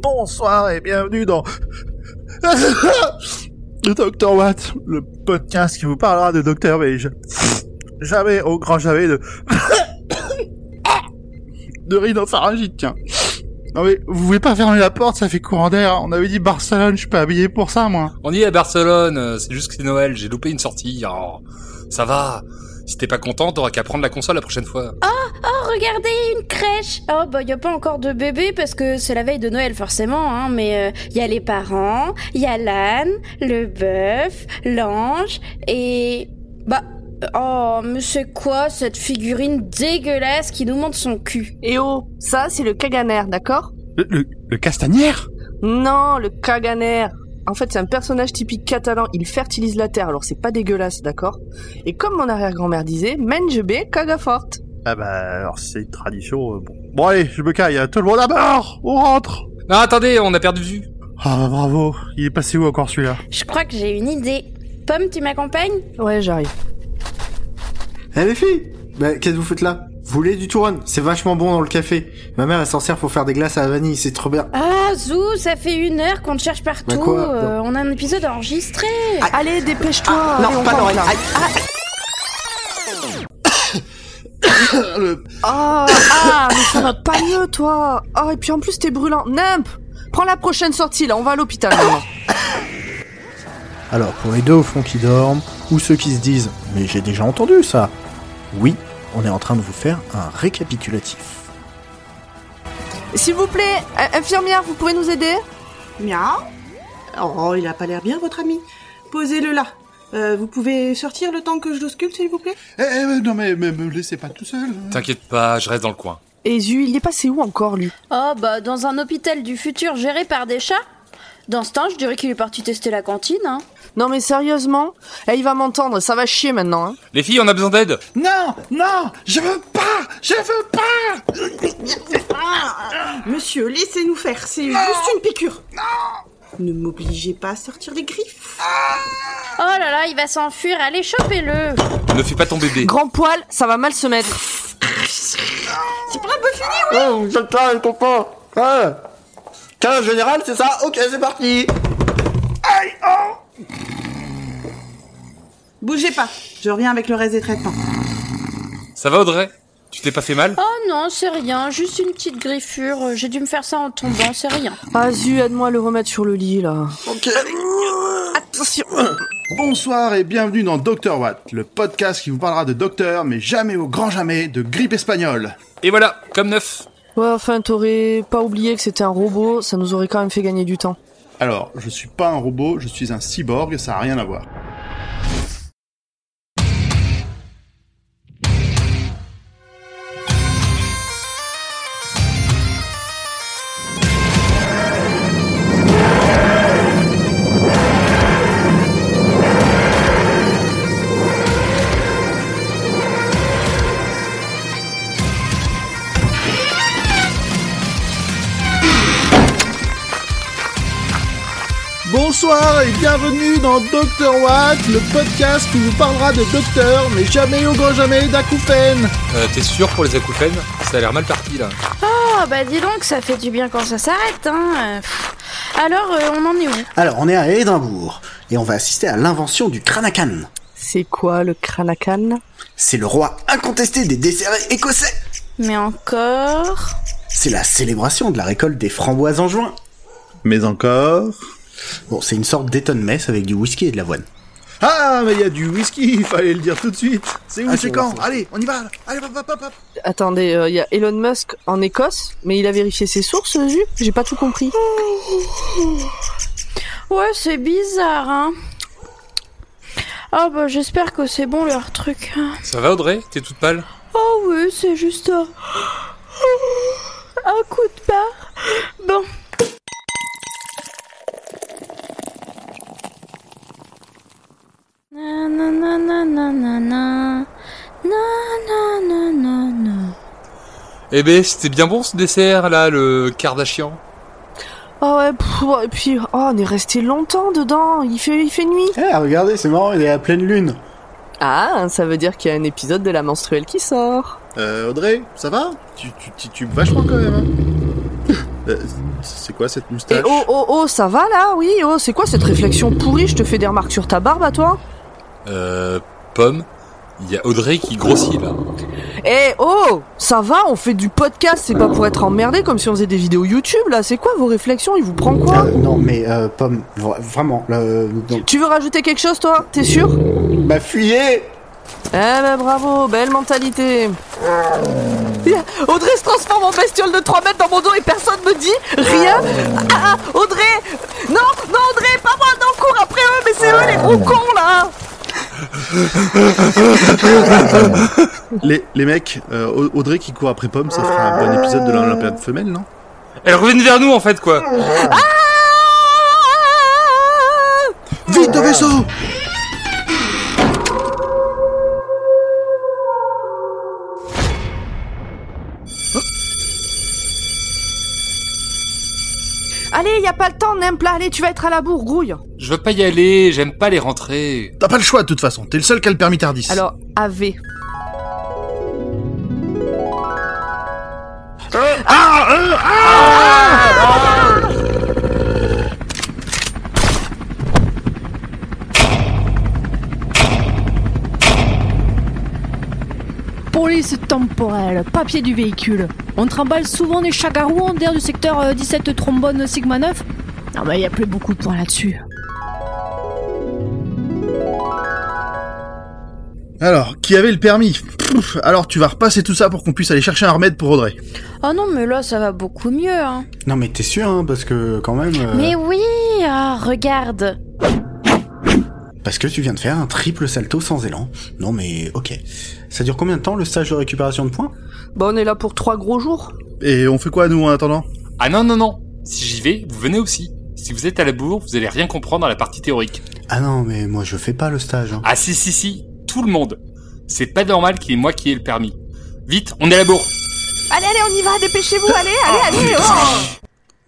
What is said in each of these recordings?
Bonsoir et bienvenue dans le Dr Watt, le podcast qui vous parlera de mais ja- jamais au grand jamais de de rhinopharyngite, tiens. Non mais vous voulez pas fermer la porte, ça fait courant d'air. On avait dit Barcelone, je suis pas habillé pour ça moi. On y est à Barcelone, euh, c'est juste que c'est Noël, j'ai loupé une sortie. Oh, ça va. Si t'es pas content, t'auras qu'à prendre la console la prochaine fois. Oh, regardez, une crèche Oh, bah, y a pas encore de bébé parce que c'est la veille de Noël, forcément, hein, mais il y a les parents, il y a l'âne, le bœuf, l'ange, et... Bah... Oh, mais c'est quoi cette figurine dégueulasse qui nous montre son cul? Et oh, ça c'est le Kaganer, d'accord? Le, le, le castanière Non, le Kaganer. En fait, c'est un personnage typique catalan, il fertilise la terre, alors c'est pas dégueulasse, d'accord? Et comme mon arrière-grand-mère disait, mange bé, caga forte. Ah bah alors c'est une tradition. euh, bon. bon allez, je me caille, hein. tout le monde à bord, on rentre. Non, attendez, on a perdu de vue. Ah bah bravo, il est passé où encore celui-là? Je crois que j'ai une idée. Pomme, tu m'accompagnes? Ouais, j'arrive. Eh les filles Bah qu'est-ce que vous faites là? Vous voulez du touron? C'est vachement bon dans le café. Ma mère elle s'en sert pour faire des glaces à la vanille, c'est trop bien. Ah, Zou, ça fait une heure qu'on te cherche partout. Bah quoi euh, on a un épisode enregistré. Allez, dépêche-toi Ah, non, on pas. Aïe, Le- Ah, ah, mais ça va pas mieux, toi Oh, et puis en plus, t'es brûlant. Nimp Prends la prochaine sortie, là, on va à l'hôpital, maintenant. Alors pour les deux au fond qui dorment, ou ceux qui se disent Mais j'ai déjà entendu ça Oui, on est en train de vous faire un récapitulatif. S'il vous plaît, euh, infirmière, vous pouvez nous aider? Miaou. Oh, il a pas l'air bien, votre ami. Posez-le là. Euh, vous pouvez sortir le temps que je l'ausculte, s'il vous plaît? Eh, eh, non mais, mais me laissez pas tout seul. T'inquiète pas, je reste dans le coin. Et Zu, il est passé où encore, lui? Oh, bah, dans un hôpital du futur géré par des chats Dans ce temps, je dirais qu'il est parti tester la cantine, hein. Non, mais sérieusement? Eh, il va m'entendre, ça va chier maintenant, hein. Les filles, on a besoin d'aide. Non, non, je veux pas, je veux pas. Monsieur, laissez-nous faire, c'est juste une piqûre. Ne m'obligez pas à sortir les griffes. Oh là là, il va s'enfuir, allez, chopez-le Ne fais pas ton bébé. Grand poil, ça va mal se mettre. C'est pas un peu fini Oh, êtes là, je comprends Ouais 15 général, c'est ça Ok, c'est parti Bougez pas, je reviens avec le reste des traitements. Ça va Audrey? Tu t'es pas fait mal? Oh non, c'est rien, juste une petite griffure. J'ai dû me faire ça en tombant, c'est rien. Ah, aide-moi à le remettre sur le lit, là. Ok. Attention Bonsoir et bienvenue dans Dr Watt, le podcast qui vous parlera de docteur, mais jamais au grand jamais de grippe espagnole. Et voilà, comme neuf. Ouais, enfin, t'aurais pas oublié que c'était un robot, ça nous aurait quand même fait gagner du temps. Alors, je suis pas un robot, je suis un cyborg, ça a rien à voir. Bienvenue dans Dr Watt, le podcast qui vous parlera de docteur, mais jamais au grand jamais d'acouphènes. Euh, T'es sûr pour les acouphènes Ça a l'air mal parti là. Oh bah dis donc, ça fait du bien quand ça s'arrête, hein. Euh, pff. Alors, euh, on en est où? Alors on est à Édimbourg, et on va assister à l'invention du Kranakan. C'est quoi, le Kranakan? C'est le roi incontesté des desserts écossais Mais encore? C'est la célébration de la récolte des framboises en juin. Mais encore? Bon, c'est une sorte d'étonne messe avec du whisky et de l'avoine. Ah, mais il y a du whisky, il fallait le dire tout de suite. C'est où, Ah, c'est quand Allez, on y va. Allez, hop, hop, hop, hop. Attendez, il y a Elon Musk en Écosse, mais il a vérifié ses sources, Zu J'ai pas tout compris. Ouais, c'est bizarre, hein. Ah bah j'espère que c'est bon leur truc. Ça va Audrey? T'es toute pâle? Oh oui, c'est juste un... un coup de barre. Bon. Na, na, na, na, na, na, na. Na, na, na, na, na. Eh ben, c'était bien bon ce dessert là, le Kardashian. Ah ouais, pff, ouais, et puis, oh, on est resté longtemps dedans, il fait, il fait nuit. Eh, regardez, c'est marrant, il est à pleine lune. Ah, ça veut dire qu'il y a un épisode de la menstruelle qui sort. Euh, Audrey, ça va tu, tu, tu, tu vachement quand même, hein Euh, c'est quoi cette Et moustache oh, oh, oh, ça va là Oui, oh, c'est quoi cette réflexion pourrie Je te fais des remarques sur ta barbe à toi Euh, Pomme, il y a Audrey qui grossit là. Eh oh Ça va On fait du podcast, c'est pas pour être emmerdé comme si on faisait des vidéos YouTube là. C'est quoi vos réflexions Il vous prend quoi Euh, non, mais euh, Pomme, vra- vraiment, là, euh. Tu veux rajouter quelque chose toi? T'es sûr? Bah fuyez Eh ben bravo, belle mentalité. Audrey se transforme en bestiole de 3 mètres dans mon dos et personne me dit rien. Ah, ah, Audrey Non, non Audrey, pas moi, non, cours après eux, mais c'est eux les gros cons là les, les mecs, euh, Au- Audrey qui court après Pomme, ça fera un bon épisode de l'Olympiade femelle, non? Elle revient vers nous en fait quoi. Vite au vaisseau Allez, y a pas le temps, Nempla, allez, tu vas être à la bourre, grouille. Je veux pas y aller, j'aime pas les rentrées. T'as pas le choix de toute façon, t'es le seul qui a le permis Tardis. Alors, AV. Police papier du véhicule. On trimballe souvent des chagarous en dehors du secteur euh, 17 trombone Sigma 9. Non mais il y a plus beaucoup de points là-dessus. Alors, qui avait le permis? Pouf, Alors tu vas repasser tout ça pour qu'on puisse aller chercher un remède pour Audrey. Oh non, mais là, ça va beaucoup mieux, hein. Non, mais t'es sûr, hein, parce que quand même... euh, Mais oui, ah, regarde. Parce que tu viens de faire un triple salto sans élan. Non, mais ok. Ça dure combien de temps le stage de récupération de points? Bah, on est là pour trois gros jours. Et on fait quoi nous en attendant? Ah non non non, si j'y vais, vous venez aussi. Si vous êtes à la bourre, vous allez rien comprendre à la partie théorique. Ah non, mais moi je fais pas le stage. hein. Ah si si si, tout le monde. C'est pas normal qu'il y ait moi qui ai le permis. Vite, on est à la bourre. Allez, allez, on y va, dépêchez-vous, allez, allez, allez. oh.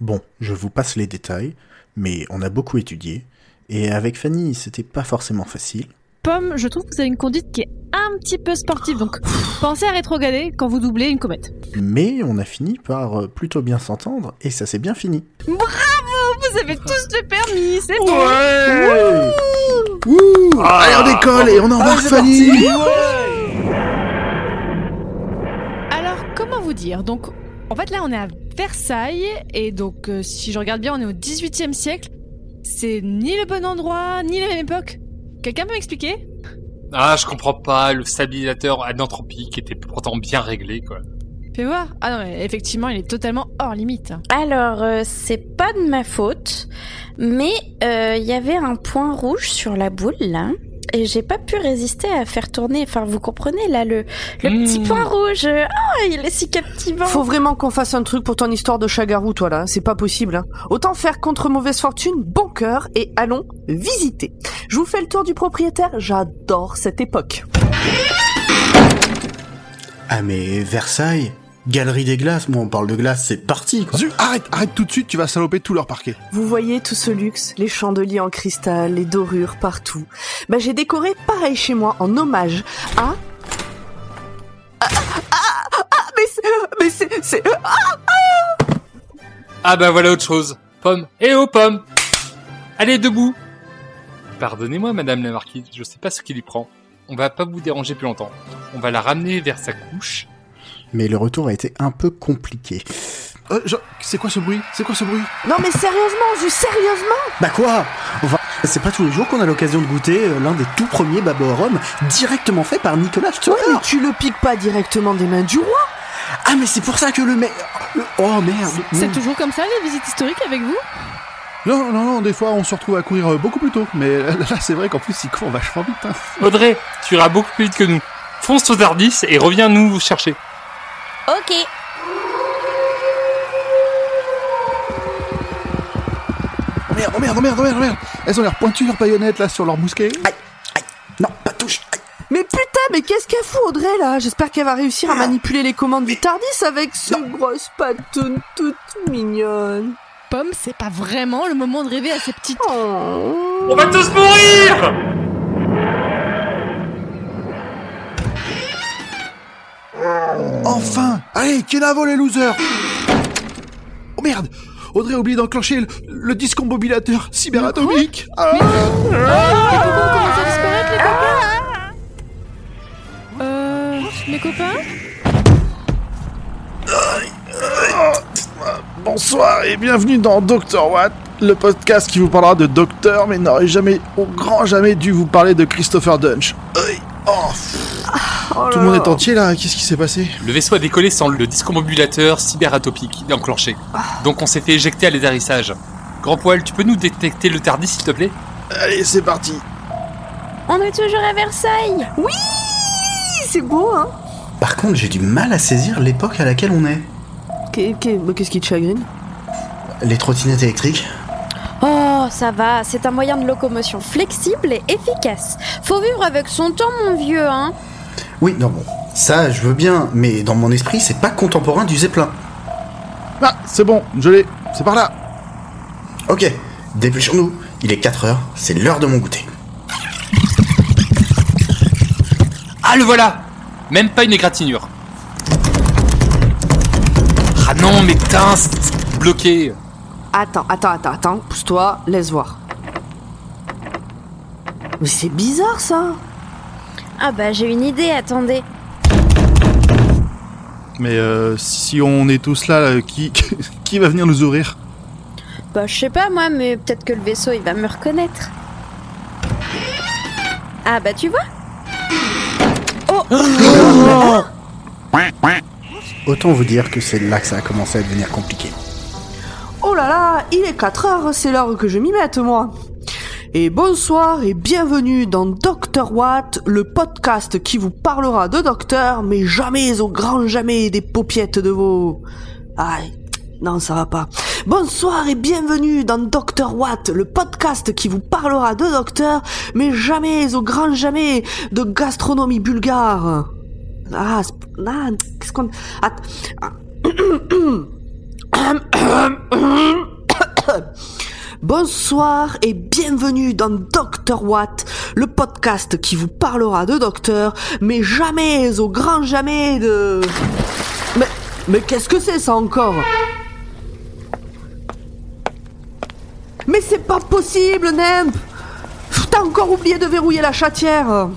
Bon, je vous passe les détails, mais on a beaucoup étudié. Et avec Fanny, c'était pas forcément facile. Pomme, je trouve que vous avez une conduite qui est un petit peu sportive, donc pensez à rétrograder quand vous doublez une comète. Mais on a fini par euh, plutôt bien s'entendre, et ça s'est bien fini. Vous avez tous le permis, c'est bon. Ouais. Ouh Allez on décolle et on embarque Fanny. Alors, comment vous dire? Donc, en fait, là, on est à Versailles, et donc, euh, si je regarde bien, on est au 18e siècle. C'est ni le bon endroit, ni la même époque. Quelqu'un peut m'expliquer? Ah, je comprends pas, le stabilisateur anantropique était pourtant bien réglé quoi. Fais voir. Ah non, mais effectivement, il est totalement hors limite. Alors, euh, c'est pas de ma faute, mais euh, il y avait un point rouge sur la boule, là. Et j'ai pas pu résister à faire tourner, enfin vous comprenez là, le, le Mmh. petit point rouge. Ah, il est si captivant. Faut vraiment qu'on fasse un truc pour ton histoire de chagarou, toi là. C'est pas possible. Hein. Autant faire contre mauvaise fortune, bon cœur, et allons visiter. Je vous fais le tour du propriétaire. J'adore cette époque. Ah mais Versailles Galerie des glaces, moi on parle de glace, c'est parti quoi. Zu, arrête, arrête tout de suite, tu vas saloper tout leur parquet. Vous voyez tout ce luxe, les chandeliers en cristal, les dorures partout. Bah j'ai décoré pareil chez moi en hommage à. Ah, ah, ah, mais c'est, mais c'est, c'est, ah, Ah bah voilà autre chose. Pomme. Eh oh pomme Allez debout Pardonnez-moi madame la marquise, je sais pas ce qui lui prend. On va pas vous déranger plus longtemps. On va la ramener vers sa couche. Mais le retour a été un peu compliqué. Euh, je- C'est quoi ce bruit? C'est quoi ce bruit? Non mais sérieusement, juste sérieusement. Bah quoi? Enfin, c'est pas tous les jours qu'on a l'occasion de goûter euh, l'un des tout premiers au rhum directement fait par Nicolas Stoller. Mais tu le piques pas directement des mains du roi. Ah mais c'est pour ça que le mec... le- Oh merde C'est non. toujours comme ça les visites historiques avec vous? Non, non, non, des fois on se retrouve à courir euh, beaucoup plus tôt. Mais là, là, c'est vrai qu'en plus il court vachement vite. Hein. Audrey, tu iras beaucoup plus vite que nous. Fonce au Tardis et reviens nous chercher. Ok. Oh merde, oh merde, oh merde, oh merde, oh merde Elles ont l'air pointues leurs baïonnettes là sur leur mousquet. Non, pas touche Aïe. Mais putain, mais qu'est-ce qu'elle fout Audrey là? J'espère qu'elle va réussir à manipuler les commandes du Tardis avec ce grosse patounes toute mignonne. Pomme, c'est pas vraiment le moment de rêver à ces petites... Oh. On va tous mourir Enfin Allez, Kenavo les losers Oh merde Audrey a oublié d'enclencher le, le discombobulateur cyberatomique Ah. Disparaître, les copains Euh... Les copains Bonsoir et bienvenue dans Dr Watt, le podcast qui vous parlera de docteur mais n'aurait jamais, au grand jamais dû vous parler de Christopher Dunch. Aïe. Oh, Oh tout le monde est entier là, qu'est-ce qui s'est passé Le vaisseau a décollé sans le discombobulateur cyberatopique enclenché. Donc on s'est fait éjecter à l'atterrissage. Grand poil, tu peux nous détecter le TARDIS s'il te plaît? Allez, c'est parti. On est toujours à Versailles. C'est beau, hein. Par contre, j'ai du mal à saisir l'époque à laquelle on est. Bah, Qu'est-ce qui te chagrine? Les trottinettes électriques Oh, ça va, c'est un moyen de locomotion flexible et efficace. Faut vivre avec son temps, mon vieux, hein Oui, non bon. Ça, je veux bien, mais dans mon esprit, c'est pas contemporain du Zeppelin. Ah, c'est bon, je l'ai, c'est par là Ok, dépêchons-nous. Il est 4 heures, c'est l'heure de mon goûter. Ah le voilà Même pas une égratignure. Ah non mais putain, c'est bloqué Attends, attends, attends, attends, pousse-toi, laisse voir. Mais c'est bizarre ça Ah bah j'ai une idée, attendez. Mais euh, si on est tous là, euh, qui, qui va venir nous ouvrir? Bah je sais pas moi, mais peut-être que le vaisseau il va me reconnaître. Ah bah tu vois? Autant vous dire que c'est là que ça a commencé à devenir compliqué. Il est 4 heures, c'est l'heure que je m'y mette moi. Et bonsoir et bienvenue dans Dr Watt, le podcast qui vous parlera de docteur, mais jamais au grand jamais des paupiettes de vos... Aïe, non ça va pas. Bonsoir et bienvenue dans Dr Watt, le podcast qui vous parlera de docteur, mais jamais au grand jamais de gastronomie bulgare. Ah, ah qu'est-ce qu'on... Ah. Bonsoir et bienvenue dans Dr Watt, le podcast qui vous parlera de docteur, mais jamais au grand jamais de... Mais, mais qu'est-ce que c'est ça encore? Mais c'est pas possible, Nemp T'as encore oublié de verrouiller la chatière!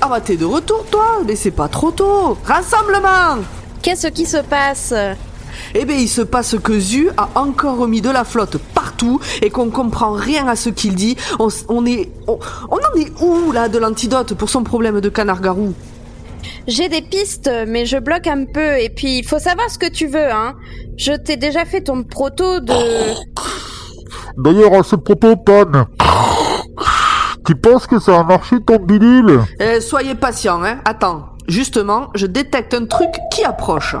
Ah bah t'es de retour toi, mais c'est pas trop tôt! Rassemblement! Qu'est-ce qui se passe? Eh bien, il se passe que Zu a encore remis de la flotte partout et qu'on comprend rien à ce qu'il dit. On, est, on, on en est où là de l'antidote pour son problème de canard-garou? J'ai des pistes, mais je bloque un peu. Et puis, il faut savoir ce que tu veux, hein. Je t'ai déjà fait ton proto de... D'ailleurs, à ce propos, Pan, tu penses que ça a marché ton bidule? Eh, Soyez patient, hein. Attends, justement, je détecte un truc qui approche.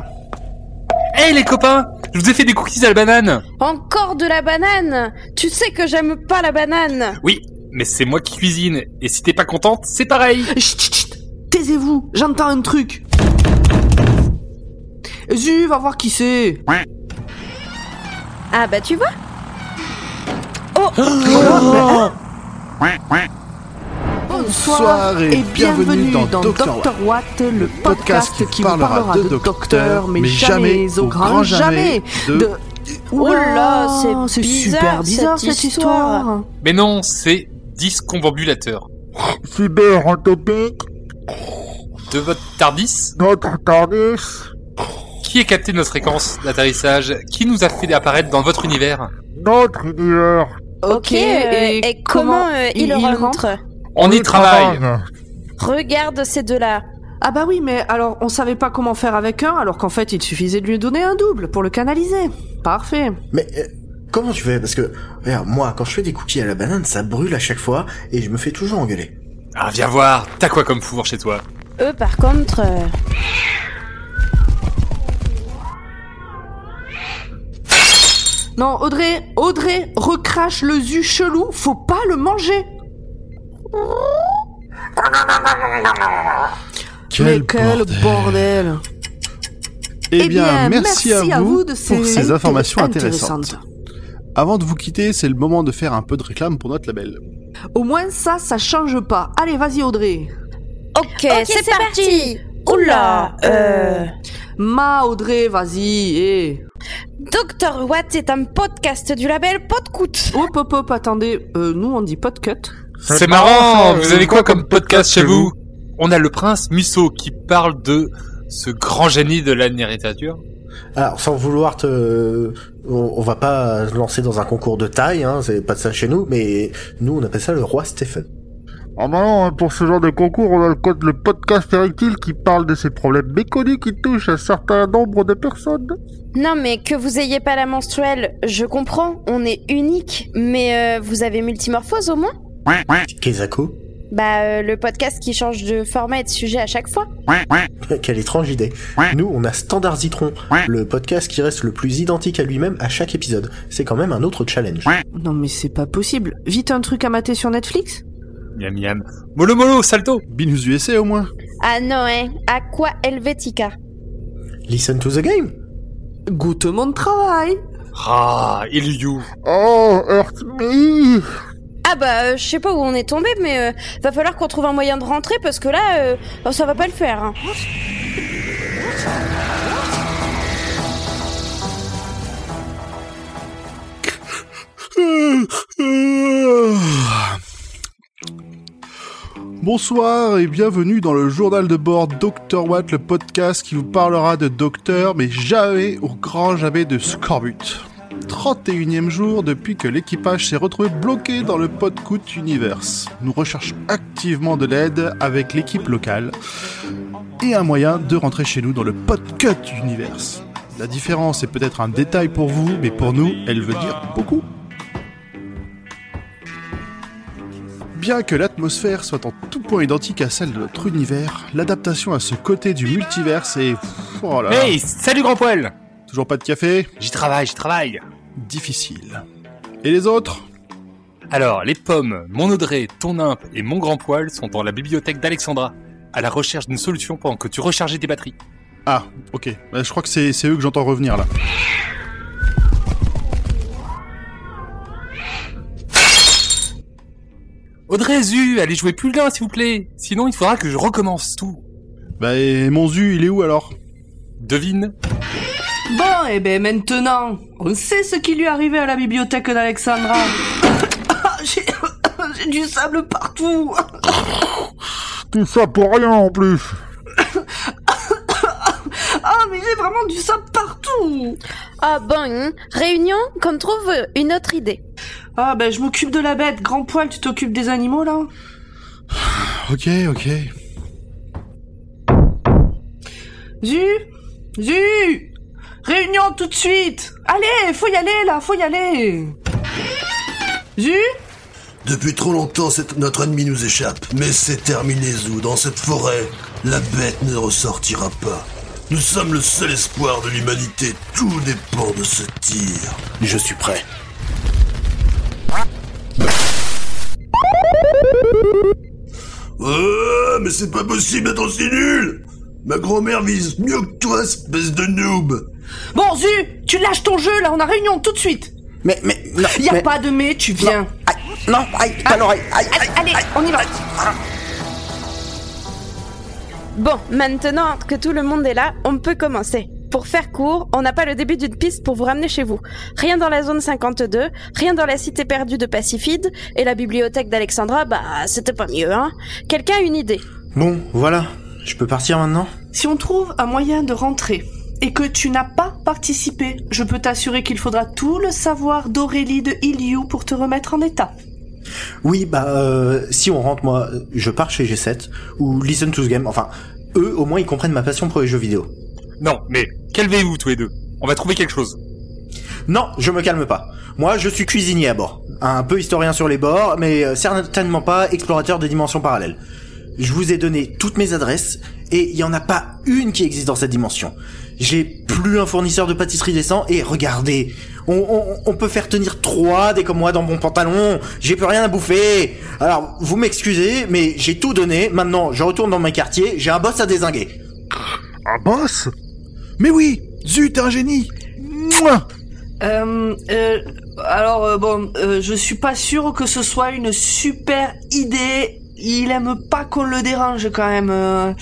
Hey les copains Je vous ai fait des cookies à la banane. Encore de la banane. Tu sais que j'aime pas la banane. Oui, mais c'est moi qui cuisine, et si t'es pas contente, c'est pareil. Chut, chut, chut. Taisez-vous, j'entends un truc. Zu, va voir qui c'est. Ah bah tu vois Bonsoir et bienvenue dans, Dr Watt, le podcast qui vous parlera de docteur, mais jamais au grand jamais de... Oh là, c'est super bizarre cette cette histoire. Mais non, c'est discombobulateur. Cyberatomique, De votre TARDIS notre TARDIS, Qui a capté notre fréquence d'atterrissage Qui nous a fait apparaître dans votre univers notre univers. Ok, et, comment, euh, il, rentre, On y travaille Regarde ces deux-là. Ah bah oui, mais alors on savait pas comment faire avec un, alors qu'en fait il suffisait de lui donner un double pour le canaliser. Parfait. Mais euh, comment tu fais? Parce que, regarde, moi, quand je fais des cookies à la banane, ça brûle à chaque fois et je me fais toujours engueuler. Ah, viens voir, t'as quoi comme four chez toi? Eux, par contre... euh, Non, Audrey, Audrey, recrache le zu chelou, faut pas le manger. Mais quel bordel. Eh bien, merci, à vous, de pour ces informations intéressantes. intéressantes. Avant de vous quitter, c'est le moment de faire un peu de réclame pour notre label. Au moins ça, ça change pas. Allez, vas-y Audrey. Ok, c'est parti Oula, euh... Ma Audrey, vas-y. eh. Dr Watt est un podcast du label Podcoot. Hop hop hop, attendez, euh, nous on dit podcut. C'est marrant, vous avez quoi comme podcast chez vous On a le prince Musso qui parle de ce grand génie de la littérature. Alors, sans vouloir te... On, on va pas se lancer dans un concours de taille, hein, c'est pas de ça chez nous, mais nous on appelle ça le roi Stephen. Ah bah non, hein, pour ce genre de concours, on a le, code- le podcast érectile qui parle de ces problèmes méconnus qui touchent un certain nombre de personnes. Non mais que vous ayez pas la menstruelle, je comprends, on est unique, mais euh, vous avez multimorphose au moins? Kezako Bah euh, le podcast qui change de format et de sujet à chaque fois. Quelle étrange idée. Nous, on a Standard Zitron, le podcast qui reste le plus identique à lui-même à chaque épisode. C'est quand même un autre challenge. Non mais c'est pas possible. Vite un truc à mater sur Netflix? Miam miam. Molo molo, salto Binous USA au moins. Ah non hein, Aqua Helvetica. Listen to the game Goûte mon travail Ah, il you. Oh, Earth Me Ah bah euh, je sais pas où on est tombé, mais euh, va falloir qu'on trouve un moyen de rentrer parce que là, euh, oh, ça va pas le faire. hein. Bonsoir et bienvenue dans le journal de bord Dr Watt, le podcast qui vous parlera de docteur, mais jamais au grand jamais de scorbut. 31e jour depuis que l'équipage s'est retrouvé bloqué dans le Podcoot Universe. Nous recherchons activement de l'aide avec l'équipe locale et un moyen de rentrer chez nous dans le Podcut Universe. La différence est peut-être un détail pour vous, mais pour nous, elle veut dire beaucoup. Bien que l'atmosphère soit en tout point identique à celle de notre univers, l'adaptation à ce côté du multiverse est... Oh Hey, salut grand poil toujours pas de café J'y travaille, j'y travaille. Difficile. Et les autres Alors, les pommes, mon Audrey, ton imp et mon grand poil sont dans la bibliothèque d'Alexandra, à la recherche d'une solution pendant que tu rechargeais tes batteries. Ah, ok. Bah, je crois que c'est c'est eux que j'entends revenir là. Audrey, Zu, allez jouer plus loin s'il vous plaît, sinon il faudra que je recommence tout. Bah et mon Zu, il est où alors? Devine Bon, et ben maintenant, on sait ce qui lui est arrivé à la bibliothèque d'Alexandra. Ah, J'ai du sable partout. Tout ça pour rien en plus Ah, mais j'ai vraiment du sable partout. Ah bon, hein. réunion, qu'on trouve une autre idée. Ah, ben je m'occupe de la bête. Grand poil, tu t'occupes des animaux là Ok, ok. Zu Zu Réunion tout de suite Allez, faut y aller là, faut y aller Zu Depuis trop longtemps, cette- notre ennemi nous échappe. Mais c'est terminé, Zou. Dans cette forêt, la bête ne ressortira pas. Nous sommes le seul espoir de l'humanité. Tout dépend de ce tir. Je suis prêt. Oh, mais c'est pas possible d'être aussi nul Ma grand-mère vise mieux que toi, espèce de noob Bon, Zu, tu lâches ton jeu là, on a réunion tout de suite Mais, mais, non, Y a mais- pas de mais, tu viens Aïe, non, aïe, pas l'oreille, aïe, aïe, Allez, on y va Bon, maintenant que tout le monde est là, on peut commencer. Pour faire court, on n'a pas le début d'une piste pour vous ramener chez vous. Rien dans la zone 52, rien dans la cité perdue de Pacifide, et la bibliothèque d'Alexandra, bah c'était pas mieux, hein. Quelqu'un a une idée? Bon, voilà. Je peux partir maintenant? Si on trouve un moyen de rentrer et que tu n'as pas participé, je peux t'assurer qu'il faudra tout le savoir d'Aurélie de Iliou pour te remettre en état. Oui, bah, euh, si on rentre, moi, je pars chez G7, ou Listen to the Game, enfin, eux, au moins, ils comprennent ma passion pour les jeux vidéo. Non, mais calmez-vous tous les deux. On va trouver quelque chose. Non, je me calme pas. Moi, je suis cuisinier à bord. Un peu historien sur les bords, mais euh, certainement pas explorateur de dimensions parallèles. Je vous ai donné toutes mes adresses, et il y en a pas une qui existe dans cette dimension. J'ai plus un fournisseur de pâtisserie décent, et regardez, on, on, on peut faire tenir trois des comme moi dans mon pantalon, j'ai plus rien à bouffer. Alors, vous m'excusez, mais j'ai tout donné, maintenant je retourne dans mes quartiers, j'ai un boss à désinguer. Un boss? Mais oui Zut, t'es un génie Mouah Euh, euh, alors euh, bon, euh, je suis pas sûr que ce soit une super idée. Il aime pas qu'on le dérange quand même. euh,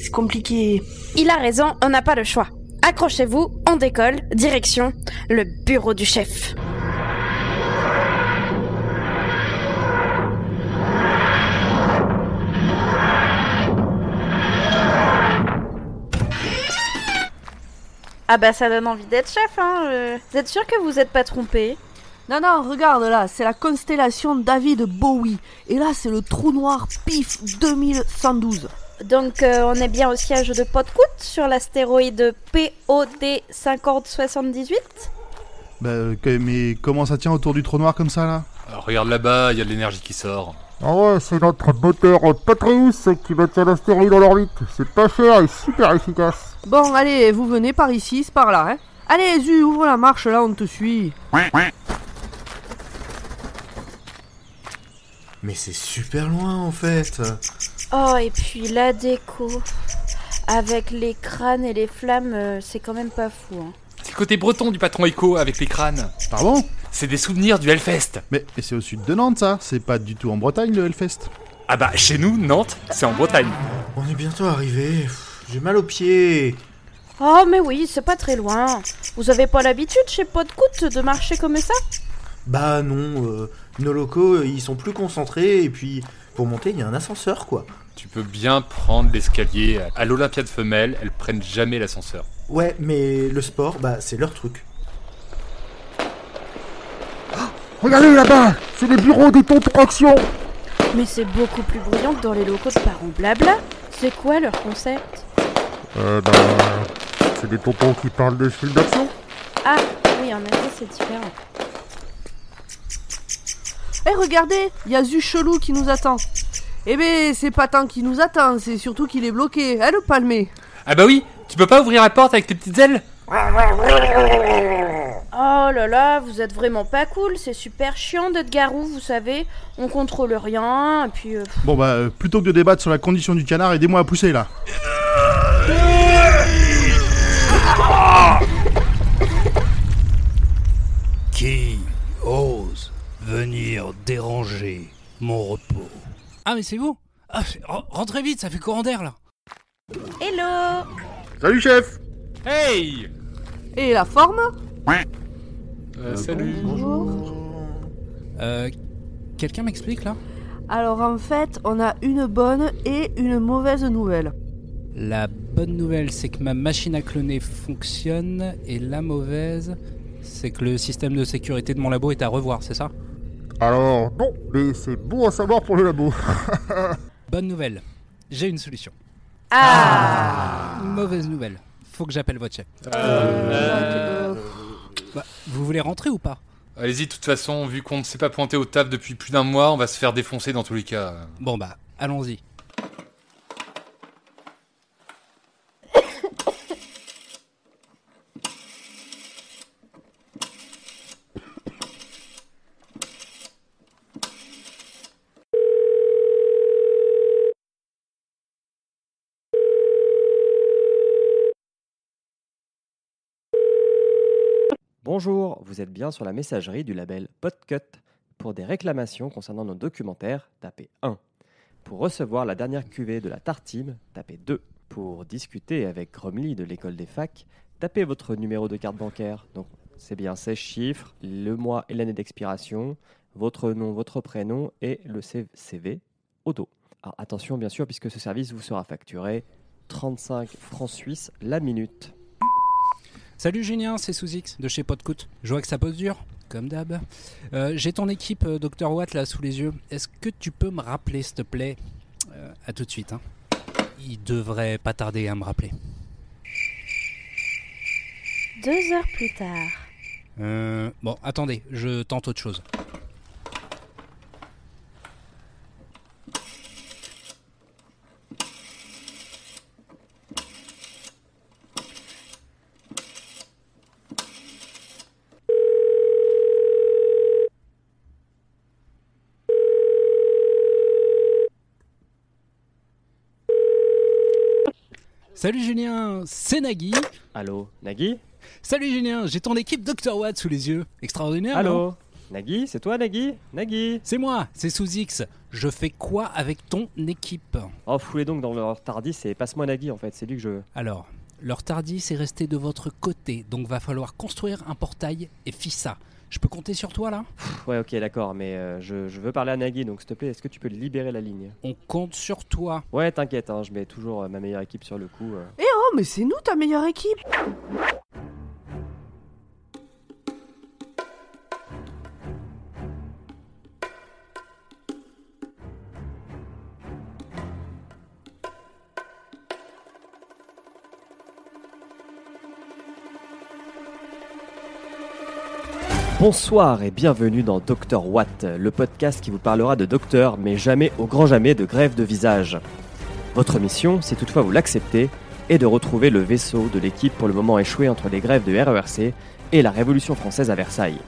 c'est compliqué. Il a raison, on n'a pas le choix. accrochez-vous, on décolle, direction le bureau du chef. Ah bah ça donne envie d'être chef, hein. euh. Vous êtes sûr que vous êtes pas trompé? Non, non, regarde là, c'est la constellation David Bowie. Et là, c'est le trou noir PIF 2112. Donc euh, on est bien au siège de Podcout sur l'astéroïde POD 5078 Bah, euh, mais comment ça tient autour du trou noir comme ça là? Alors, regarde là-bas, il y a de l'énergie qui sort. Ah ouais, c'est notre moteur Patreus qui maintient l'astéroïde en orbite. C'est pas cher et super efficace. Bon, allez, vous venez par ici, c'est par là, hein. Allez, Zu, ouvre la marche, là, on te suit. Mais c'est super loin en fait. Oh et puis la déco avec les crânes et les flammes, euh, c'est quand même pas fou. Hein. C'est le côté breton du patron Echo avec les crânes. Pardon? C'est des souvenirs du Hellfest. Mais, mais c'est au sud de Nantes ça, c'est pas du tout en Bretagne le Hellfest? Ah bah, chez nous, Nantes, c'est en Bretagne. On est bientôt arrivé. J'ai mal aux pieds. Oh mais oui, c'est pas très loin. Vous avez pas l'habitude chez Podcout de marcher comme ça? Bah non, euh, nos locaux euh, ils sont plus concentrés et puis pour monter il y a un ascenseur quoi. Tu peux bien prendre l'escalier. À l'Olympiade femelle, elles prennent jamais l'ascenseur. Ouais, mais le sport, bah c'est leur truc. Regardez là-bas, c'est les bureaux des tontons action. Mais c'est beaucoup plus bruyant que dans les locaux de parents blabla. C'est quoi leur concept? Euh, bah, c'est des tontons qui parlent de films d'action. Ah oui, en effet, c'est différent. Eh, regardez, il y a Zu Chelou qui nous attend. Eh ben, c'est pas tant qu'il nous attend, c'est surtout qu'il est bloqué, hein, le palmé Ah bah oui, tu peux pas ouvrir la porte avec tes petites ailes Oh là là, vous êtes vraiment pas cool, c'est super chiant d'être garou, vous savez. On contrôle rien, et puis... euh. Bon bah, euh, plutôt que de débattre sur la condition du canard, aidez-moi à pousser là. Qui ose venir déranger mon repos. Ah mais c'est vous? Ah, Rentrez vite, ça fait courant d'air là. Hello. Salut chef. Hey. Et la forme? Euh, Salut. Euh... Quelqu'un m'explique là? Alors en fait, on a une bonne et une mauvaise nouvelle. La bonne nouvelle c'est que ma machine à cloner fonctionne et la mauvaise c'est que le système de sécurité de mon labo est à revoir, c'est ça? Alors, non, mais c'est bon à savoir pour le labo. Bonne nouvelle, j'ai une solution. Ah Mauvaise nouvelle, faut que j'appelle votre chef. Euh, Bah, vous voulez rentrer ou pas? Allez-y, de toute façon, vu qu'on ne s'est pas pointé au taf depuis plus d'un mois, on va se faire défoncer dans tous les cas. Bon bah, allons-y. Bonjour, vous êtes bien sur la messagerie du label Podcut. Pour des réclamations concernant nos documentaires, tapez 1. Pour recevoir la dernière cuvée de la Tartime, tapez 2. Pour discuter avec Gromly de l'école des facs, tapez votre numéro de carte bancaire. Donc c'est bien 16 chiffres, le mois et l'année d'expiration, votre nom, votre prénom et le CV au dos. Alors attention bien sûr puisque ce service vous sera facturé 35 francs suisses la minute. Salut Julien, c'est Sous-X de chez Podcout. Je vois que ça pose dur, comme d'hab. Euh, J'ai ton équipe euh, Dr Watt là sous les yeux. Est-ce que tu peux me rappeler s'il te plaît Euh, À tout de suite. Hein. Il devrait pas tarder à me rappeler. Deux heures plus tard. Euh, bon, attendez, je tente autre chose. Salut Julien, c'est Nagui. Allô, Nagui Salut Julien, j'ai ton équipe Dr Watt sous les yeux. Extraordinaire. Allô Nagui, c'est toi Nagui Nagui C'est moi, c'est sous X. Je fais quoi avec ton équipe? Oh, foulez donc dans leur tardis et passe-moi Nagui en fait, c'est lui que je veux. Alors, Leur Tardis est resté de votre côté, donc va falloir construire un portail et FISA. Je peux compter sur toi là? Ouais, ok, d'accord, mais euh, je, je veux parler à Nagui, donc s'il te plaît, est-ce que tu peux libérer la ligne? On compte sur toi. Ouais, t'inquiète, hein, je mets toujours euh, ma meilleure équipe sur le coup. euh. Eh oh, mais c'est nous ta meilleure équipe Bonsoir et bienvenue dans Dr Watt, le podcast qui vous parlera de docteur, mais jamais au grand jamais de grève de visage. Votre mission, si toutefois vous l'acceptez, est de retrouver le vaisseau de l'équipe pour le moment échoué entre les grèves de RERC et la Révolution française à Versailles.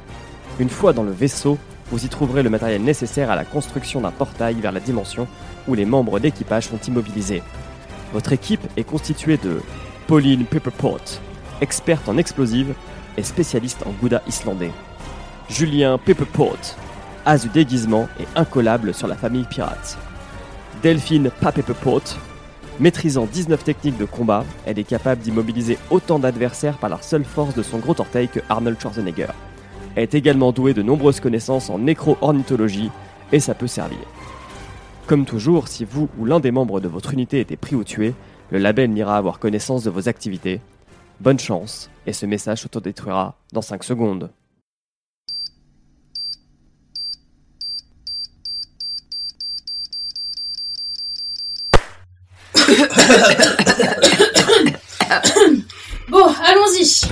Une fois dans le vaisseau, vous y trouverez le matériel nécessaire à la construction d'un portail vers la dimension où les membres d'équipage sont immobilisés. Votre équipe est constituée de Pauline Pepperpot, experte en explosives et spécialiste en gouda islandais. Julien Pepperpot, as du déguisement et incollable sur la famille pirate. Delphine Papepepot, maîtrisant 19 techniques de combat, elle est capable d'immobiliser autant d'adversaires par la seule force de son gros orteil que Arnold Schwarzenegger. Elle est également douée de nombreuses connaissances en nécro-ornithologie et ça peut servir. Comme toujours, si vous ou l'un des membres de votre unité était pris ou tué, le label n'ira avoir connaissance de vos activités. Bonne chance, et ce message s'autodétruira dans 5 secondes. Bon, allons-y.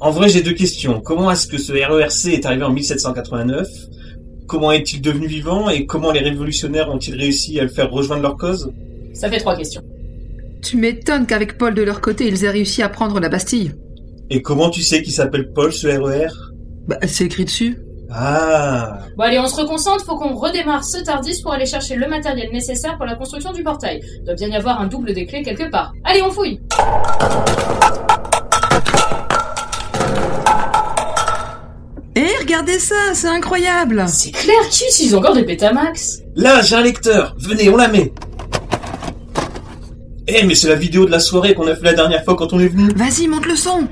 En vrai, j'ai deux questions. Comment est-ce que ce RERC est arrivé en 1789 Comment est-il devenu vivant Et comment les révolutionnaires ont-ils réussi à le faire rejoindre leur cause? Ça fait trois questions. Tu m'étonnes qu'avec Paul de leur côté, ils aient réussi à prendre la Bastille. Et comment tu sais qu'il s'appelle Paul, ce RER Bah, c'est écrit dessus. Ah. Bon allez, on se reconcentre, faut qu'on redémarre ce Tardis pour aller chercher le matériel nécessaire pour la construction du portail. Doit bien y avoir un double des clés quelque part. Allez, on fouille. Eh, regardez ça, c'est incroyable. C'est clair, qui utilise encore des Betamax. Là, j'ai un lecteur. Venez, on la met. Eh, mais c'est la vidéo de la soirée qu'on a fait la dernière fois quand on est venu. Vas-y, monte le son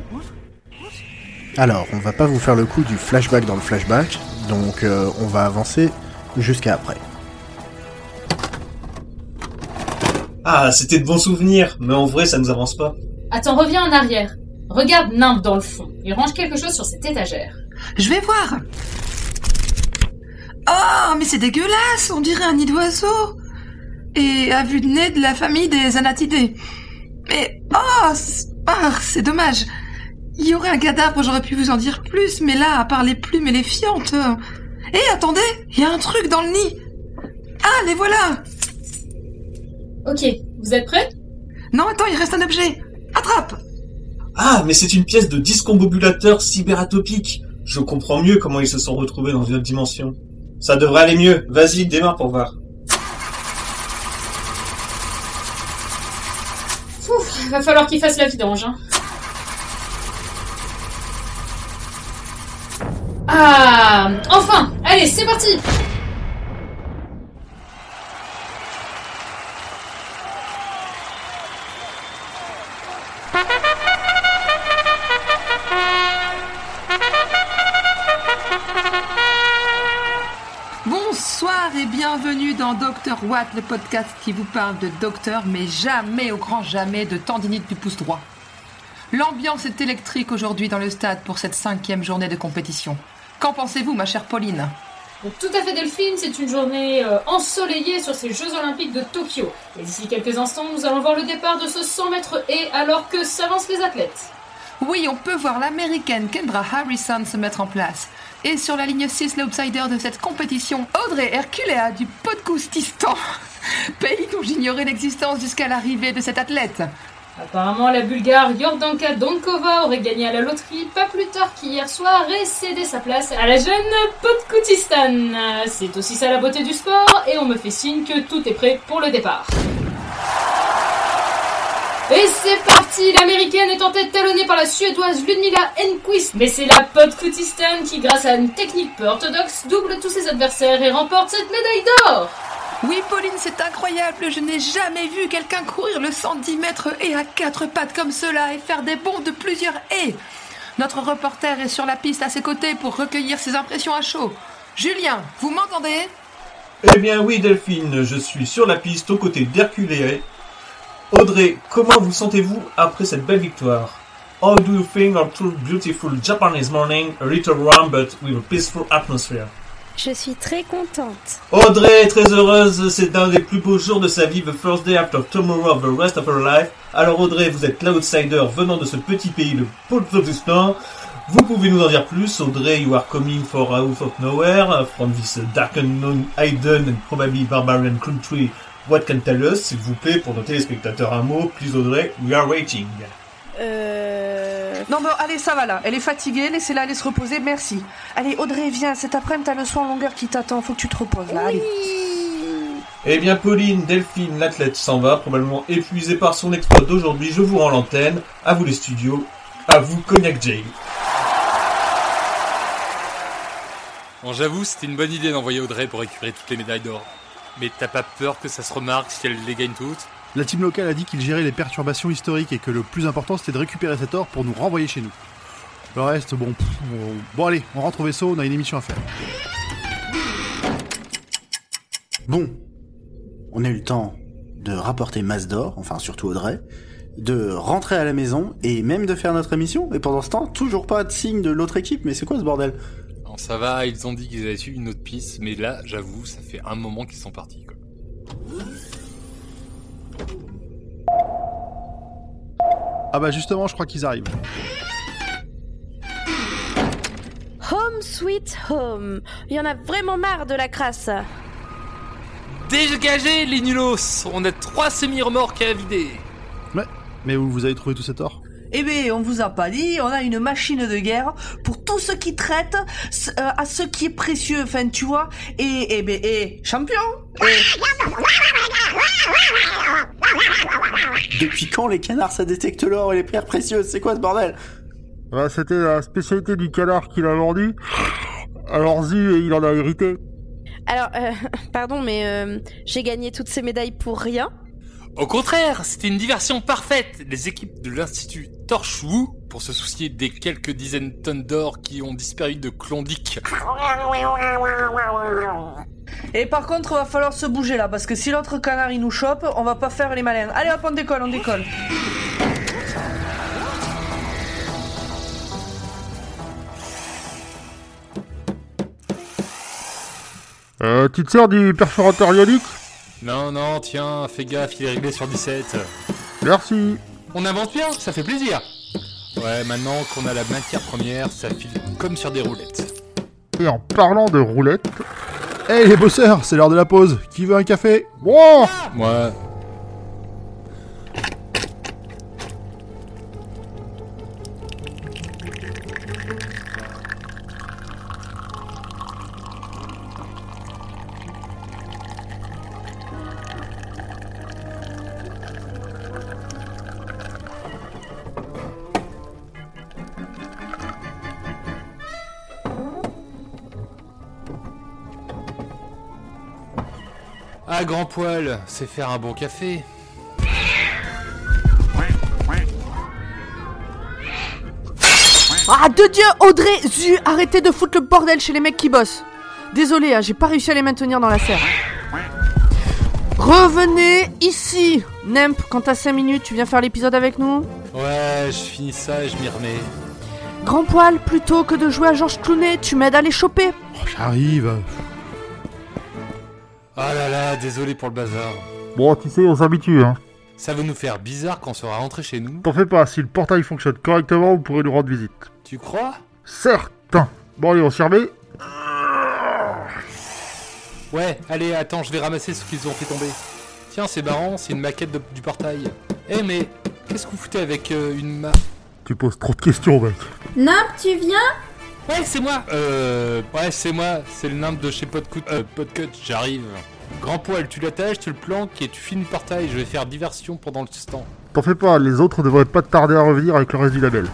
Alors, on va pas vous faire le coup du flashback dans le flashback, donc euh, on va avancer jusqu'à après. Ah, c'était de bons souvenirs, mais en vrai, ça nous avance pas. Attends, reviens en arrière. Regarde Nimb dans le fond. Il range quelque chose sur cette étagère. Je vais voir Oh, mais c'est dégueulasse On dirait un nid d'oiseau Et à vue de nez de la famille des Anatidés. Mais, oh, c'est ah, c'est dommage Il y aurait un cadavre, j'aurais pu vous en dire plus, mais là, à part les plumes et les fientes... euh, Eh, attendez Il y a un truc dans le nid Ah, les voilà Ok, vous êtes prêts? Non, attends, il reste un objet Attrape Ah, mais c'est une pièce de discombobulateur cyberatopique Je comprends mieux comment ils se sont retrouvés dans une autre dimension. Ça devrait aller mieux. Vas-y, démarre pour voir. Ouf, va falloir qu'il fasse la vidange. Hein. Ah, enfin Allez, c'est parti Bonsoir et bienvenue dans Dr Watt, le podcast qui vous parle de docteur, mais jamais au grand jamais de tendinite du pouce droit. L'ambiance est électrique aujourd'hui dans le stade pour cette cinquième journée de compétition. Qu'en pensez-vous, ma chère Pauline? Donc, tout à fait Delphine, c'est une journée euh, ensoleillée sur ces Jeux Olympiques de Tokyo. Et d'ici quelques instants, nous allons voir le départ de ce 100 mètres et alors que s'avancent les athlètes. Oui, on peut voir l'américaine Kendra Harrison se mettre en place. Et sur la ligne 6, l'outsider de cette compétition, Audrey Herculea du Podkoustistan. Pays dont j'ignorais l'existence jusqu'à l'arrivée de cet athlète. Apparemment, la Bulgare Yordanka Donkova aurait gagné à la loterie pas plus tard qu'hier soir et cédé sa place à la jeune Podkoutistan. C'est aussi ça la beauté du sport et on me fait signe que tout est prêt pour le départ. Et c'est parti L'américaine est en tête talonnée par la suédoise Ludmila Enquist. Mais c'est la Podkoutistan qui, grâce à une technique peu orthodoxe, double tous ses adversaires et remporte cette médaille d'or Oui, Pauline, c'est incroyable. Je n'ai jamais vu quelqu'un courir le 110 mètres et à quatre pattes comme cela et faire des bonds de plusieurs haies. Notre reporter est sur la piste à ses côtés pour recueillir ses impressions à chaud. Julien, vous m'entendez? Eh bien oui, Delphine, je suis sur la piste aux côtés d'Hercule. Audrey, comment vous sentez-vous après cette belle victoire? How do you think of two beautiful Japanese morning, a little warm with a peaceful atmosphere? Je suis très contente. Audrey est très heureuse, c'est un des plus beaux jours de sa vie, the first day after tomorrow of the rest of her life. Alors Audrey, vous êtes l'outsider venant de ce petit pays, le Pakistan. Vous pouvez nous en dire plus, Audrey, you are coming for out of nowhere, from this dark unknown hidden and probably barbarian country. What can tell us, s'il vous plaît, pour nos téléspectateurs un mot, please Audrey, we are waiting. Euh... Non, mais allez, ça va là. Elle est fatiguée, laissez-la aller se reposer, merci. Allez, Audrey, viens, cet après-midi, t'as le soin en longueur qui t'attend, faut que tu te reposes là, allez. Eh bien, Pauline, Delphine, l'athlète s'en va, probablement épuisée par son exploit d'aujourd'hui. Je vous rends l'antenne. À vous les studios. À vous, Cognac Jay. Bon, j'avoue, c'était une bonne idée d'envoyer Audrey pour récupérer toutes les médailles d'or. Mais t'as pas peur que ça se remarque si elle les gagne toutes? La team locale a dit qu'il gérait les perturbations historiques et que le plus important c'était de récupérer cet or pour nous renvoyer chez nous. Le reste, bon. pff, bon, bon, allez, on rentre au vaisseau, on a une émission à faire. Bon, on a eu le temps de rapporter masse d'or, enfin surtout Audrey, de rentrer à la maison et même de faire notre émission. Et pendant ce temps, toujours pas de signe de l'autre équipe, mais c'est quoi ce bordel? Non, ça va, ils ont dit qu'ils avaient su une autre piste, mais là, j'avoue, ça fait un moment qu'ils sont partis. Quoi. Ah bah justement, je crois qu'ils arrivent. Home sweet home. Il y en a vraiment marre de la crasse. Dégagez les nulos On a trois semi-remorques à vider Mais, mais où vous avez trouvé tout cet or Eh ben, on vous a pas dit, on a une machine de guerre pour tout ce qui traite euh, à ce qui est précieux, enfin, tu vois. Et, eh ben, et, champion Depuis quand les canards ça détecte l'or et les pierres précieuses? C'est quoi ce bordel? Bah, C'était la spécialité du canard qu'il a vendu. Alors Zu, il en a hérité. Alors, euh, pardon, mais euh, j'ai gagné toutes ces médailles pour rien. Au contraire, c'était une diversion parfaite Les équipes de l'Institut Torchwood, pour se soucier des quelques dizaines de tonnes d'or qui ont disparu de Klondike. Et par contre, va falloir se bouger là, parce que si l'autre canard il nous chope, on va pas faire les malins. Allez hop, on décolle, on décolle. Euh, tu te sers du perforateur ionique? Non, non, tiens, fais gaffe, il est réglé sur 17. Merci. On avance bien, ça fait plaisir Ouais, maintenant qu'on a la matière première, ça file comme sur des roulettes. Et en parlant de roulette... Hey les bosseurs, c'est l'heure de la pause. Qui veut un café? Bon Moi, grand poil, c'est faire un bon café. Ah, de Dieu, Audrey, Zu, arrêtez de foutre le bordel chez les mecs qui bossent. Désolé, hein, j'ai pas réussi à les maintenir dans la serre. Revenez ici Nemp, quand t'as 5 minutes, tu viens faire l'épisode avec nous Ouais, je finis ça et je m'y remets. Grand poil, plutôt que de jouer à George Clooney, tu m'aides à les choper J'arrive. Ah là là, désolé pour le bazar. Bon, tu sais, on s'habitue, hein. Ça va nous faire bizarre quand on sera rentré chez nous. T'en fais pas, si le portail fonctionne correctement, vous pourrez nous rendre visite. Tu crois? Certain Bon, allez, on s'y remet Ouais, allez, attends, je vais ramasser ce qu'ils ont fait tomber. Tiens, c'est marrant, c'est une maquette de- du portail. Eh, mais qu'est-ce que vous foutez avec euh, une ma... Tu poses trop de questions, mec. Nimp, tu viens? Ouais, c'est moi Euh... Ouais, c'est moi, c'est le nymphe de chez Podcut. Euh, Podcut, j'arrive. Grand poil, tu l'attaches, tu le planques et tu finis le portail. Je vais faire diversion pendant le stand. T'en fais pas, les autres devraient pas tarder à revenir avec le reste du label.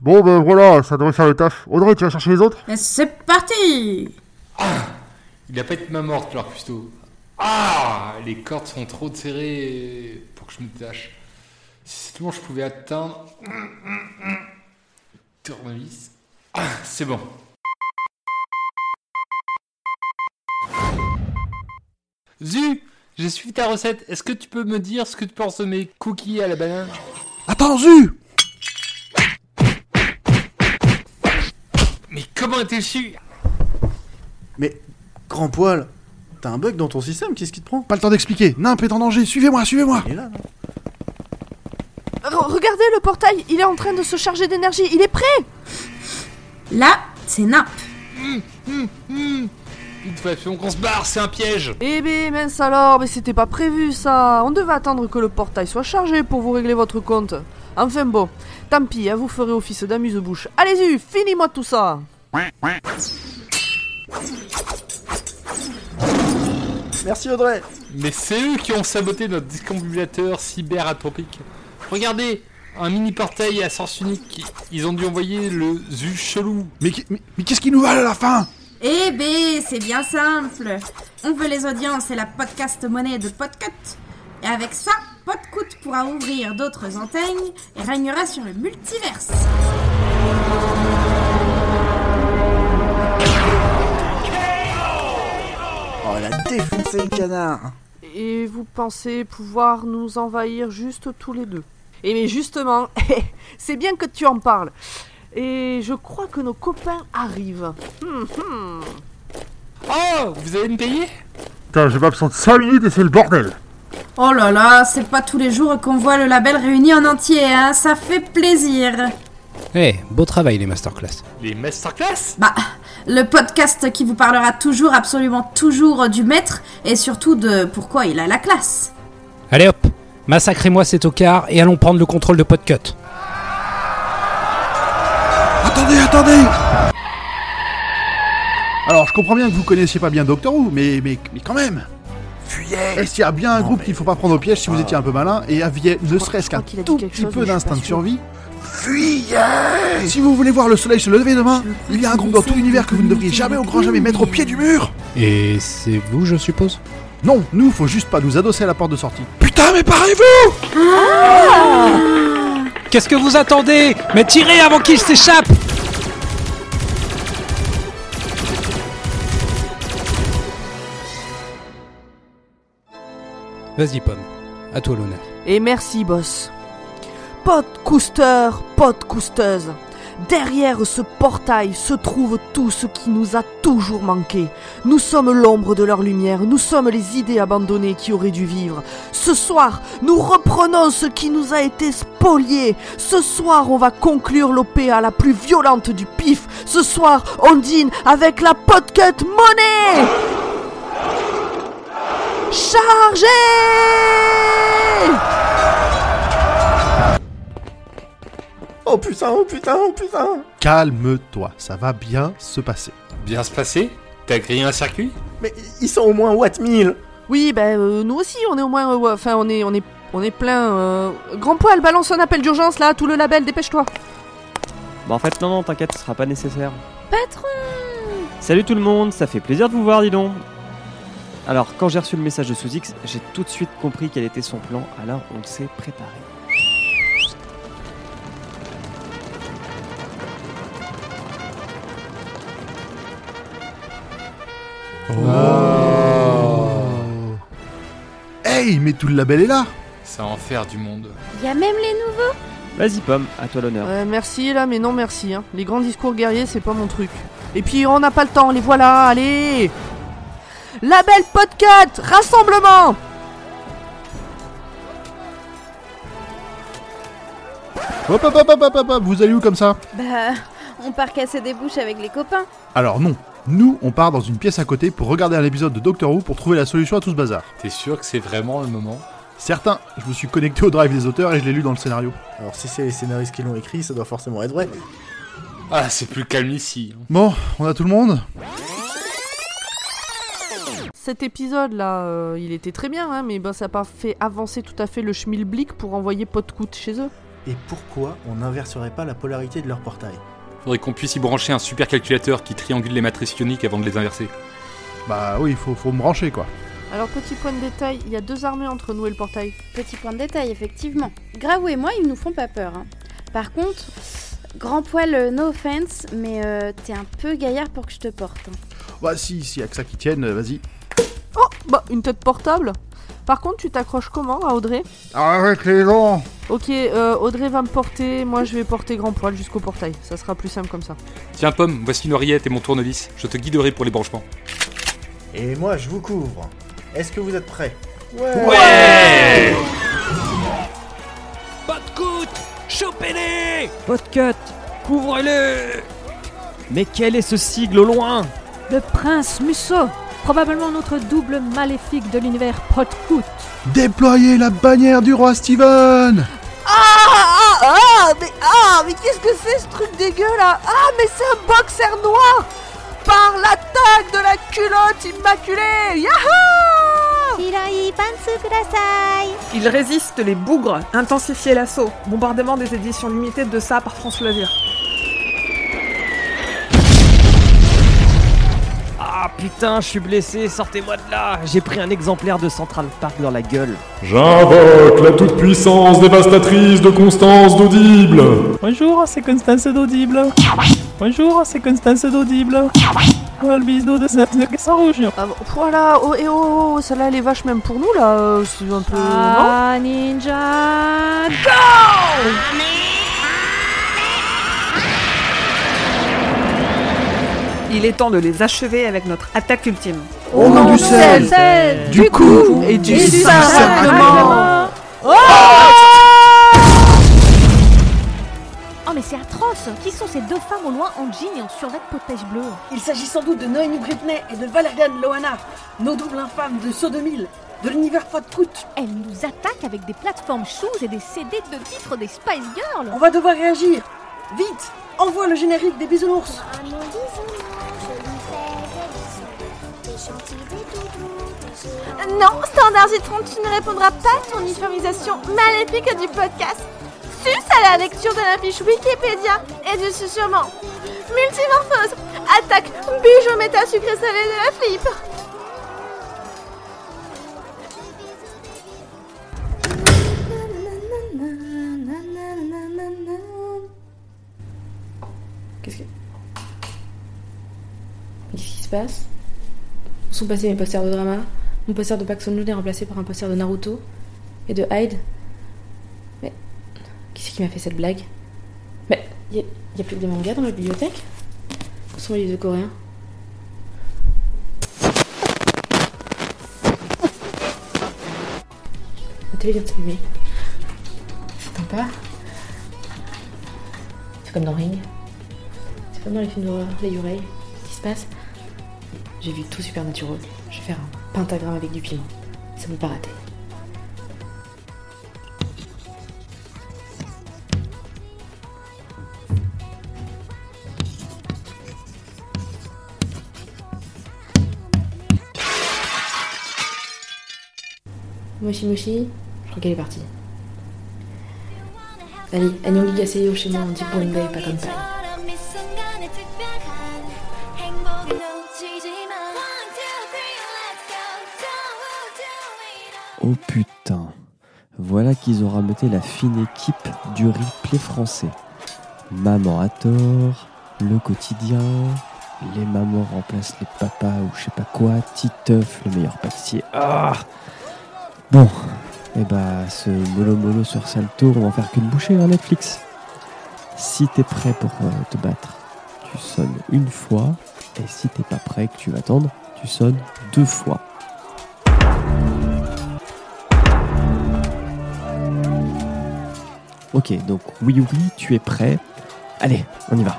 Bon, ben voilà, ça devrait faire le taf. Audrey, tu vas chercher les autres? Et C'est parti Il a pas été ma morte, leur cuistot. Ah Les cordes sont trop serrées pour que je me détache. Si seulement je pouvais atteindre. Tournevis. Ah, c'est bon. Zu J'ai suivi ta recette. Est-ce que tu peux me dire ce que tu penses de mes cookies à la banane? Attends, Zu Mais comment a-t-il su? Mais, grand poil, t'as un bug dans ton système, qu'est-ce qui te prend? Pas le temps d'expliquer. Nimp est en danger. Suivez-moi, suivez-moi. Il est là, non? Regardez le portail, il est en train de se charger d'énergie, il est prêt Là, c'est Nap. Il faut qu'on se barre, c'est un piège Eh ben mince alors, mais c'était pas prévu ça On devait attendre que le portail soit chargé pour vous régler votre compte. Enfin bon, tant pis, hein, vous ferez office d'amuse-bouche. Allez-y, finis-moi tout ça Merci Audrey Mais c'est eux qui ont saboté notre discombulateur cyber-atopique. Regardez, un mini portail à sens unique. Ils ont dû envoyer le Zu chelou. Mais, qui- mais- mais qu'est-ce qu'ils nous valent à la fin? Eh ben, c'est bien simple. On veut les audiences et la podcast monnaie de Podcut. Et avec ça, Podcut pourra ouvrir d'autres enseignes et régnera sur le multiverse. Oh, elle a défoncé le canard Et vous pensez pouvoir nous envahir juste tous les deux? Et mais justement, c'est bien que tu en parles. Et je crois que nos copains arrivent. Hum, hum. Oh, vous allez me payer? Putain, j'ai pas besoin de 5 minutes et c'est le bordel. Oh là là, c'est pas tous les jours qu'on voit le label réuni en entier, hein. Ça fait plaisir. Eh, beau travail les masterclass. Les masterclass? Bah, le podcast qui vous parlera toujours, absolument toujours du maître et surtout de pourquoi il a la classe. Allez hop, massacrez-moi cet ocard et allons prendre le contrôle de Podcut. Attendez, attendez. Alors, je comprends bien que vous connaissiez pas bien Doctor Who, mais, mais, mais quand même. Fuyez Est-ce qu'il y a bien un groupe qu'il faut pas prendre au piège si vous étiez un peu malin et aviez ne serait-ce qu'un qu'il a dit tout petit chose, peu d'instinct de survie. Fuyez Si vous voulez voir le soleil se lever demain, il y a un groupe dans tout l'univers que vous ne devriez jamais au grand jamais mettre au pied du mur. Et c'est vous, je suppose? Non, nous, faut juste pas nous adosser à la porte de sortie. Putain, mais parez-vous Qu'est-ce que vous attendez Mais tirez avant qu'il s'échappe Vas-y, Pomme. À toi l'honneur. Et merci, boss. Podcouster, podcousteuse. Derrière ce portail se trouve tout ce qui nous a toujours manqué. Nous sommes l'ombre de leur lumière, nous sommes les idées abandonnées qui auraient dû vivre. Ce soir, nous reprenons ce qui nous a été spolié. Ce soir, on va conclure l'OPA la plus violente du pif. Ce soir, on dîne avec la Podcut Money Chargez Oh putain, oh putain, oh putain Calme-toi, ça va bien se passer. Bien se passer? T'as grillé un circuit? Mais ils sont au moins Watt 1000 Oui, ben euh, nous aussi, on est au moins, euh, enfin, on est, on est, on est plein. euh, Grand poil, balance un appel d'urgence là, tout le label, dépêche-toi. Bah en fait non non t'inquiète ce sera pas nécessaire. Patron Salut tout le monde, ça fait plaisir de vous voir dis donc. Alors quand j'ai reçu le message de Sous-X, j'ai tout de suite compris quel était son plan, alors on s'est préparé. Hey, mais tout le label est là Ça en faire du monde. Y a même les nouveaux? Vas-y Pomme, à toi l'honneur. Euh, merci là, mais non merci. Hein. Les grands discours guerriers, c'est pas mon truc. Et puis on n'a pas le temps, les voilà, allez Label podcast, rassemblement Hop, hop, hop, hop, hop, hop, hop, vous allez où comme ça? Bah, on part casser des bouches avec les copains. Alors non, nous, on part dans une pièce à côté pour regarder un épisode de Doctor Who pour trouver la solution à tout ce bazar. T'es sûr que c'est vraiment le moment? Certain, je me suis connecté au drive des auteurs et je l'ai lu dans le scénario. Alors si c'est les scénaristes qui l'ont écrit, ça doit forcément être vrai. Ah, c'est plus calme ici. Bon, on a tout le monde? Cet épisode là, euh, il était très bien, hein, mais ben, ça n'a pas fait avancer tout à fait le schmilblick pour envoyer Podcoot chez eux. Et pourquoi on n'inverserait pas la polarité de leur portail? Faudrait qu'on puisse y brancher un super calculateur qui triangule les matrices ioniques avant de les inverser. Bah oui, faut, faut me brancher quoi. Alors, petit point de détail, il y a deux armées entre nous et le portail. Petit point de détail, effectivement. Gravou et moi, ils nous font pas peur. hein. Par contre, grand poil, euh, no offense, mais euh, t'es un peu gaillard pour que je te porte. hein. Bah si, s'il y a que ça qui tienne, euh, vas-y. Oh, bah, une tête portable. Par contre, tu t'accroches comment à Audrey Avec les dents Ok, euh, Audrey va me porter, moi je vais porter grand poil jusqu'au portail. Ça sera plus simple comme ça. Tiens, Pomme, voici une oreillette et mon tournevis. Je te guiderai pour les branchements. Et moi, je vous couvre. Est-ce que vous êtes prêts Ouais Pas de coude Chopez-les Podcut Couvrez-les Mais quel est ce sigle au loin? Le prince Musso, probablement notre double maléfique de l'univers Podcoot. Déployez la bannière du roi Steven Ah ah ah mais ah mais qu'est-ce que c'est ce truc dégueu là? Ah mais c'est un boxer noir par l'attaque de la culotte immaculée Yahoo Il résiste les bougres. Intensifiez l'assaut. Bombardement des éditions limitées de ça par France Loisir. Ah putain, je suis blessé, sortez-moi de là J'ai pris un exemplaire de Central Park dans la gueule. J'invoque la toute-puissance dévastatrice de Constance d'Audible. Bonjour, c'est Constance d'Audible. Bonjour, c'est Constance d'Audible. Oh, le bisou de cette rouge. Ah, Voilà, oh et oh, oh, celle-là elle est vache même pour nous là, euh, c'est un peu... Ah, ninja Il est temps de les achever avec notre attaque ultime. Au nom du sel, du coup et du du sacrement. Oh mais c'est atroce Qui sont ces deux femmes au loin en jean et en survêt de potage bleu? Il s'agit sans doute de Noémie Britney et de Valerian Loana, nos doubles infâmes de Saut 2000, de l'univers Podcoot. Elles nous attaquent avec des plateformes shoes et des CD de titres des Spice Girls On va devoir réagir. Vite, envoie le générique des bisounours. Non, Standard Citron, tu ne répondras pas à ton uniformisation maléfique du podcast. Sus à la lecture de la fiche Wikipédia et du susurrement. Multimorphose, attaque, bijou méta sucré salé de la flip. Qu'est-ce que. Qu'est-ce qui se passe? Sont passés mes posters de drama Mon poster de Paxson Jun est remplacé par un poster de Naruto et de Hyde. Mais. Qui c'est qui m'a fait cette blague? Mais. Y a, y a plus que des mangas dans la bibliothèque? Où sont les livres de coréens La télé vient de s'allumer. T'entends pas? C'est comme dans Ring. C'est comme dans les films d'horreur, les Yurei. Qu'est-ce qui se passe? J'ai vu tout Supernatural. Je vais faire un pentagramme avec du piment. Ça peut pas rater. Moshi Moshi, je crois qu'elle est partie. Allez, Annyeong Gigaseo chez moi, on dit Bombay, pas comme paille. Oh putain. Voilà qu'ils ont rameuté la fine équipe du replay français. Maman à tort, le quotidien, les mamans remplacent les papas ou je sais pas quoi, Titeuf, le meilleur pâtissier. Ah Bon, et bah ce mollo mollo sur Salto, on va en faire qu'une bouchée hein, Netflix. Si t'es prêt pour euh, te battre, tu sonnes une fois, et si t'es pas prêt que tu vas attendre, tu sonnes deux fois. Ok, donc oui oui, tu es prêt. Allez, on y va.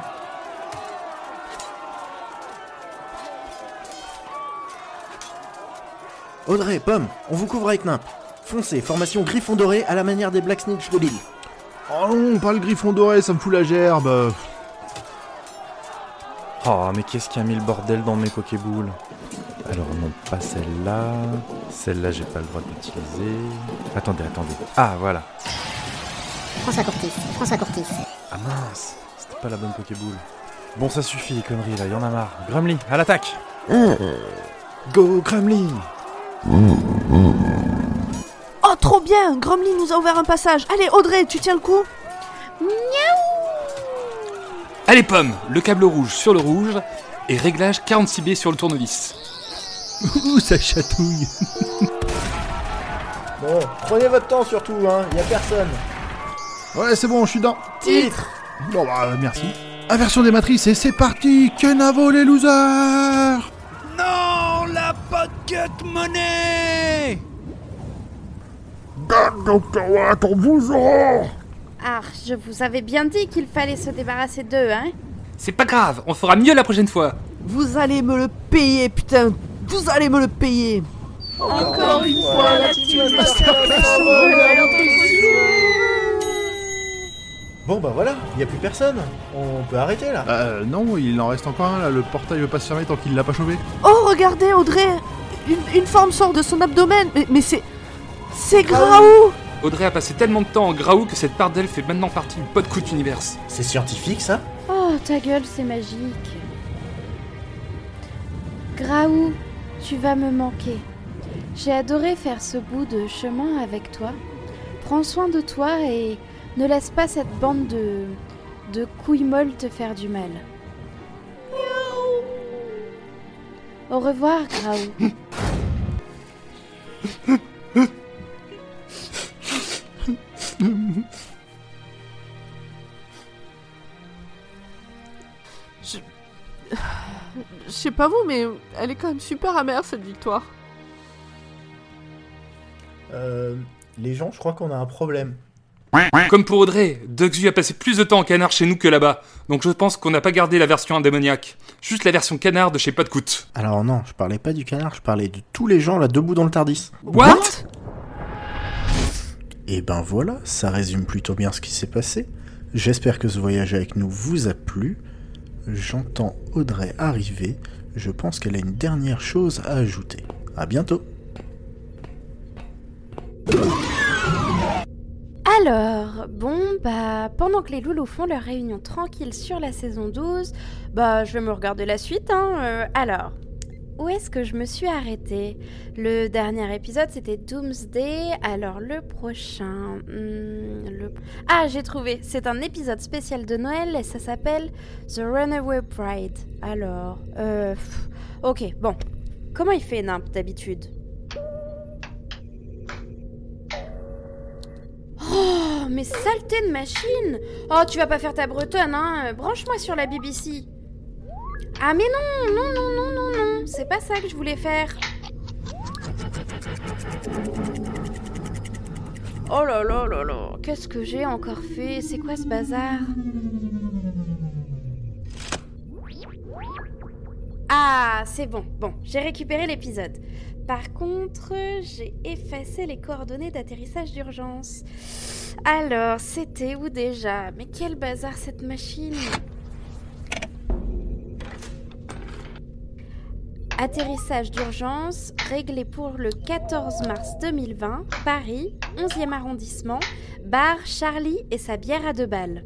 Audrey, Pomme, on vous couvre avec Nimp. Foncez, formation griffon doré à la manière des Black Snitch de l'île. Oh non, pas le griffon doré, ça me fout la gerbe. Oh, mais qu'est-ce qui a mis le bordel dans mes Pokéboules Alors non, pas celle-là. Celle-là, j'ai pas le droit d'utiliser. Attendez, attendez. Ah, voilà. François Courtis, François Courtis. Ah mince, c'était pas la bonne Pokéboule. Bon, ça suffit les conneries là, y en a marre. Grumly, à l'attaque Go Grumly Oh, trop bien Gromly nous a ouvert un passage. Allez, Audrey, tu tiens le coup Allez pomme, le câble rouge sur le rouge et réglage 46B sur le tournevis. Ouh, ça chatouille. Bon, prenez votre temps surtout, hein, y a personne. Ouais, c'est bon, je suis dans. Titre. Bon bah merci. Inversion des matrices et c'est parti Kenavo les losers? Non, la pocket monnaie Docteur Watt, on vous aura Ah, je vous avais bien dit qu'il fallait se débarrasser d'eux, hein. C'est pas grave, on fera mieux la prochaine fois. Vous allez me le payer, putain. Vous allez me le payer. Encore une fois, l'attitude Bon bah voilà, y a plus personne. On peut arrêter là. Euh, non, il en reste encore un là, le portail veut pas se fermer tant qu'il l'a pas chauffé. Oh, regardez, Audrey une, une forme sort de son abdomen Mais, mais c'est... C'est Graou Audrey a passé tellement de temps en Graou que cette part d'elle fait maintenant partie du Podcoot Universe. C'est scientifique ça? Oh, ta gueule, c'est magique. Graou, tu vas me manquer. J'ai adoré faire ce bout de chemin avec toi. Prends soin de toi et ne laisse pas cette bande de. de couilles molles te faire du mal. Au revoir, Graou. Je... Je sais pas vous, mais elle est quand même super amère cette victoire. Euh, les gens, je crois qu'on a un problème. Comme pour Audrey, Duxu a passé plus de temps en canard chez nous que là-bas, donc je pense qu'on n'a pas gardé la version indémoniaque. Juste la version canard de chez Podcoot. Alors non, je parlais pas du canard, je parlais de tous les gens là debout dans le Tardis. What? Et ben voilà, ça résume plutôt bien ce qui s'est passé. J'espère que ce voyage avec nous vous a plu. J'entends Audrey arriver. Je pense qu'elle a une dernière chose à ajouter. À bientôt. Alors, bon, bah, pendant que les loulous font leur réunion tranquille sur la saison 12, bah, je vais me regarder la suite, hein. Euh, alors, où est-ce que je me suis arrêtée? Le dernier épisode, c'était Doomsday. Alors, le prochain. hmm. Ah, j'ai trouvé. C'est un épisode spécial de Noël et ça s'appelle The Runaway Bride. Alors, euh. Ok, bon. Comment il fait, Nimp, d'habitude? Oh, mais saleté de machine. Oh, tu vas pas faire ta bretonne, hein. Branche-moi sur la BBC. Ah mais non, non, non, non, non, non, c'est pas ça que je voulais faire. Oh là là là là, qu'est-ce que j'ai encore fait? C'est quoi ce bazar? Ah, c'est bon, bon, j'ai récupéré l'épisode. Par contre, j'ai effacé les coordonnées d'atterrissage d'urgence. Alors, c'était où déjà? Mais quel bazar cette machine Atterrissage d'urgence réglé pour le 14 mars 2020, Paris, 11e arrondissement, bar Charlie et sa bière à deux balles.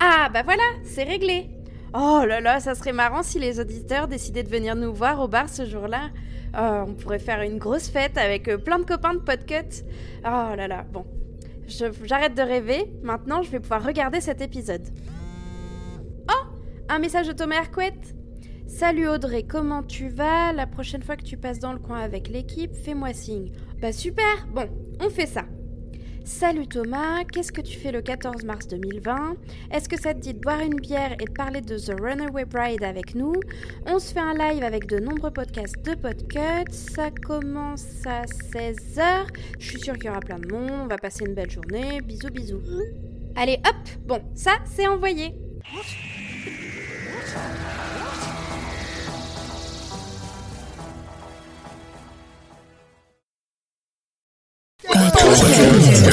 Ah bah voilà, c'est réglé. Oh là là, ça serait marrant si les auditeurs décidaient de venir nous voir au bar ce jour-là. Oh, on pourrait faire une grosse fête avec euh, plein de copains de podcut. Oh là là, bon. J'arrête de rêver, maintenant je vais pouvoir regarder cet épisode. Oh Un message de Thomas Hercouet Salut Audrey, comment tu vas? La prochaine fois que tu passes dans le coin avec l'équipe, fais-moi signe. Bah super, bon, on fait ça. Salut Thomas, qu'est-ce que tu fais le 14 mars 2020 Est-ce que ça te dit de boire une bière et de parler de The Runaway Bride avec nous? On se fait un live avec de nombreux podcasts de Podcut. Ça commence à 16h. Je suis sûre qu'il y aura plein de monde. On va passer une belle journée. Bisous, bisous. Allez, hop Bon, ça, c'est envoyé.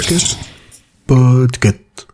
podcast. Podcast.